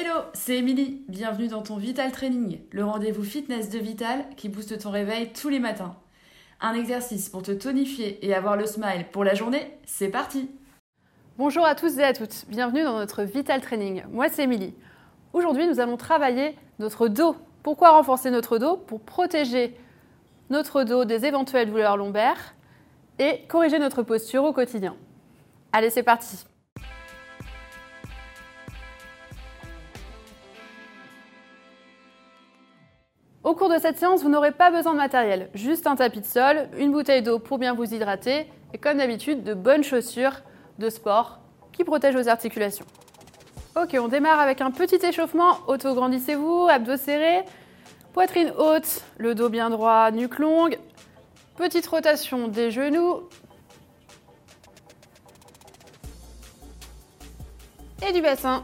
Hello, c'est Émilie. Bienvenue dans ton Vital Training, le rendez-vous fitness de Vital qui booste ton réveil tous les matins. Un exercice pour te tonifier et avoir le smile pour la journée, c'est parti Bonjour à tous et à toutes, bienvenue dans notre Vital Training. Moi c'est Émilie. Aujourd'hui nous allons travailler notre dos. Pourquoi renforcer notre dos Pour protéger notre dos des éventuelles douleurs lombaires et corriger notre posture au quotidien. Allez c'est parti Au cours de cette séance, vous n'aurez pas besoin de matériel, juste un tapis de sol, une bouteille d'eau pour bien vous hydrater et comme d'habitude, de bonnes chaussures de sport qui protègent vos articulations. Ok, on démarre avec un petit échauffement. Auto-grandissez-vous, abdos serrés, poitrine haute, le dos bien droit, nuque longue. Petite rotation des genoux. Et du bassin.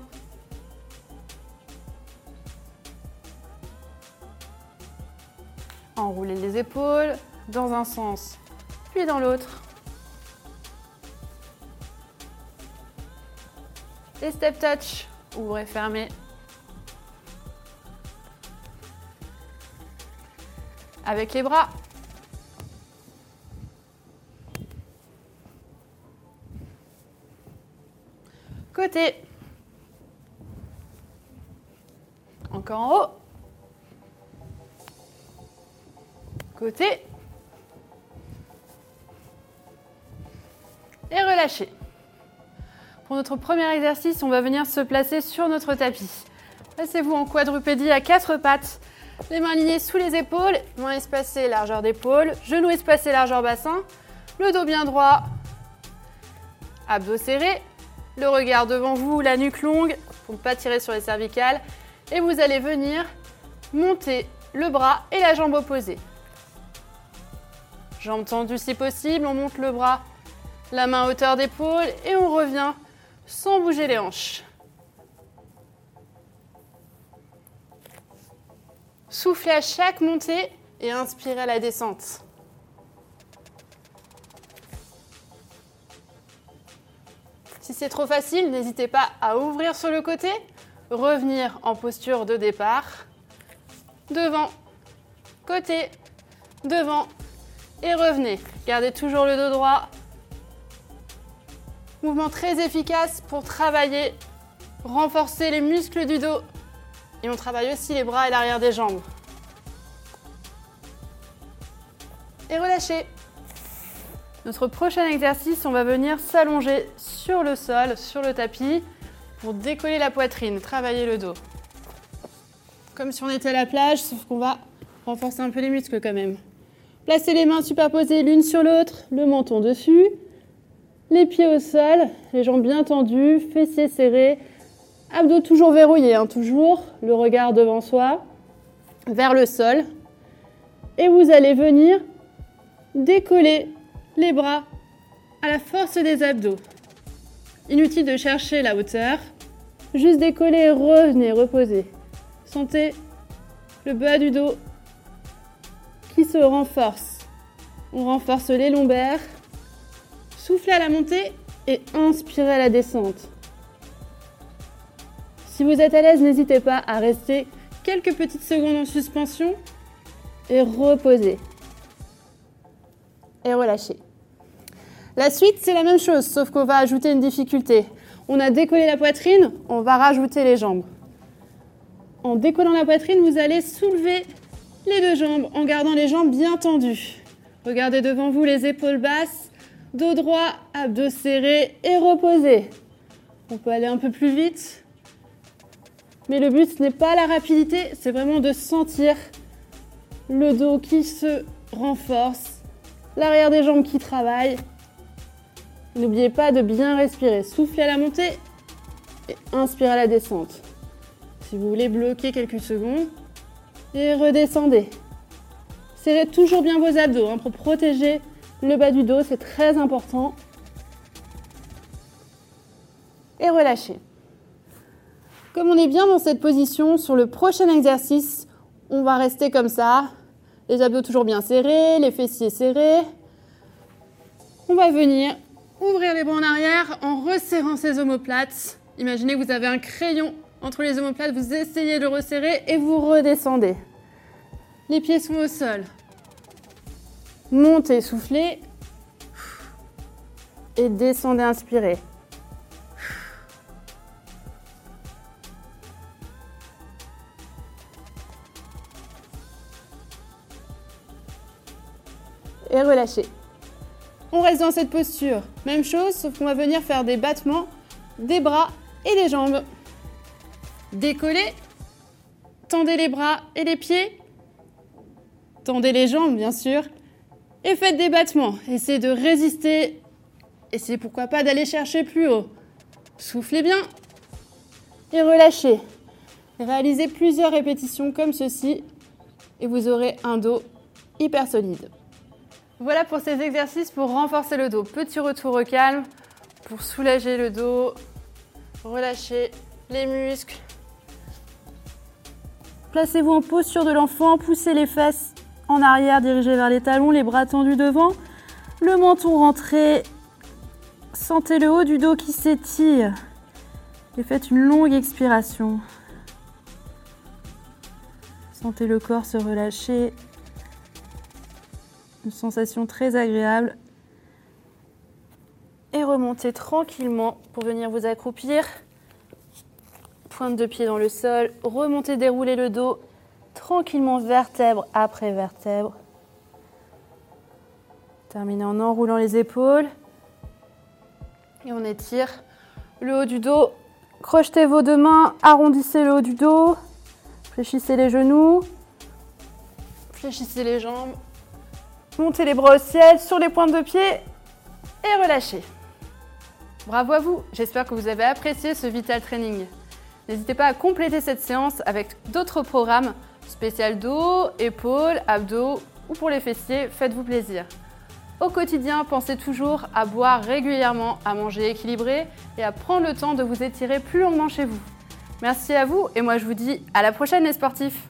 Enroulez les épaules dans un sens, puis dans l'autre. Les step touch, ouvrez, fermez. Avec les bras. Côté. Encore en haut. Et relâchez. Pour notre premier exercice, on va venir se placer sur notre tapis. Placez-vous en quadrupédie à quatre pattes, les mains alignées sous les épaules, mains espacées, largeur d'épaule, genoux espacés, largeur bassin, le dos bien droit, abdos serrés, le regard devant vous, la nuque longue pour ne pas tirer sur les cervicales. Et vous allez venir monter le bras et la jambe opposée. Jambes tendues si possible, on monte le bras, la main à hauteur d'épaule et on revient sans bouger les hanches. Soufflez à chaque montée et inspirez à la descente. Si c'est trop facile, n'hésitez pas à ouvrir sur le côté, revenir en posture de départ, devant, côté, devant, et revenez. Gardez toujours le dos droit. Mouvement très efficace pour travailler, renforcer les muscles du dos. Et on travaille aussi les bras et l'arrière des jambes. Et relâchez. Notre prochain exercice, on va venir s'allonger sur le sol, sur le tapis, pour décoller la poitrine, travailler le dos. Comme si on était à la plage, sauf qu'on va renforcer un peu les muscles quand même. Placez les mains superposées l'une sur l'autre, le menton dessus, les pieds au sol, les jambes bien tendues, fessiers serrés, abdos toujours verrouillés, hein, toujours, le regard devant soi, vers le sol. Et vous allez venir décoller les bras à la force des abdos. Inutile de chercher la hauteur, juste décoller, revenez, reposez. Sentez le bas du dos qui se renforce. On renforce les lombaires. Soufflez à la montée et inspirez à la descente. Si vous êtes à l'aise, n'hésitez pas à rester quelques petites secondes en suspension et reposer. Et relâcher. La suite, c'est la même chose, sauf qu'on va ajouter une difficulté. On a décollé la poitrine, on va rajouter les jambes. En décollant la poitrine, vous allez soulever les deux jambes en gardant les jambes bien tendues. Regardez devant vous les épaules basses, dos droit, abdos serrés et reposés. On peut aller un peu plus vite. Mais le but, ce n'est pas la rapidité, c'est vraiment de sentir le dos qui se renforce, l'arrière des jambes qui travaille. N'oubliez pas de bien respirer. Soufflez à la montée et inspirez à la descente. Si vous voulez bloquer quelques secondes, et redescendez. Serrez toujours bien vos abdos hein, pour protéger le bas du dos, c'est très important. Et relâchez. Comme on est bien dans cette position, sur le prochain exercice, on va rester comme ça. Les abdos toujours bien serrés, les fessiers serrés. On va venir ouvrir les bras en arrière en resserrant ses omoplates. Imaginez que vous avez un crayon Entre les omoplates, vous essayez de resserrer et vous redescendez. Les pieds sont au sol. Montez, soufflez. Et descendez, inspirez. Et relâchez. On reste dans cette posture. Même chose, sauf qu'on va venir faire des battements des bras et des jambes. Décollez. Tendez les bras et les pieds. Tendez les jambes, bien sûr. Et faites des battements. Essayez de résister. Essayez pourquoi pas d'aller chercher plus haut. Soufflez bien. Et relâchez. Réalisez plusieurs répétitions comme ceci. Et vous aurez un dos hyper solide. Voilà pour ces exercices pour renforcer le dos. Petit retour au calme pour soulager le dos, relâcher les muscles. Placez-vous en posture de l'enfant, poussez les fesses en arrière, dirigez vers les talons, les bras tendus devant, le menton rentré. Sentez le haut du dos qui s'étire et faites une longue expiration. Sentez le corps se relâcher une sensation très agréable. Et remontez tranquillement pour venir vous accroupir. Pointe de pied dans le sol. Remontez, déroulez le dos tranquillement vertèbre après vertèbre. Terminez en enroulant les épaules. Et on étire le haut du dos. Crochetez vos deux mains, arrondissez le haut du dos. Fléchissez les genoux. Fléchissez les jambes. Montez les bras au ciel sur les pointes de pied et relâchez. Bravo à vous, j'espère que vous avez apprécié ce Vital Training. N'hésitez pas à compléter cette séance avec d'autres programmes spécial dos, épaules, abdos ou pour les fessiers, faites-vous plaisir. Au quotidien, pensez toujours à boire régulièrement, à manger équilibré et à prendre le temps de vous étirer plus longuement chez vous. Merci à vous et moi je vous dis à la prochaine les sportifs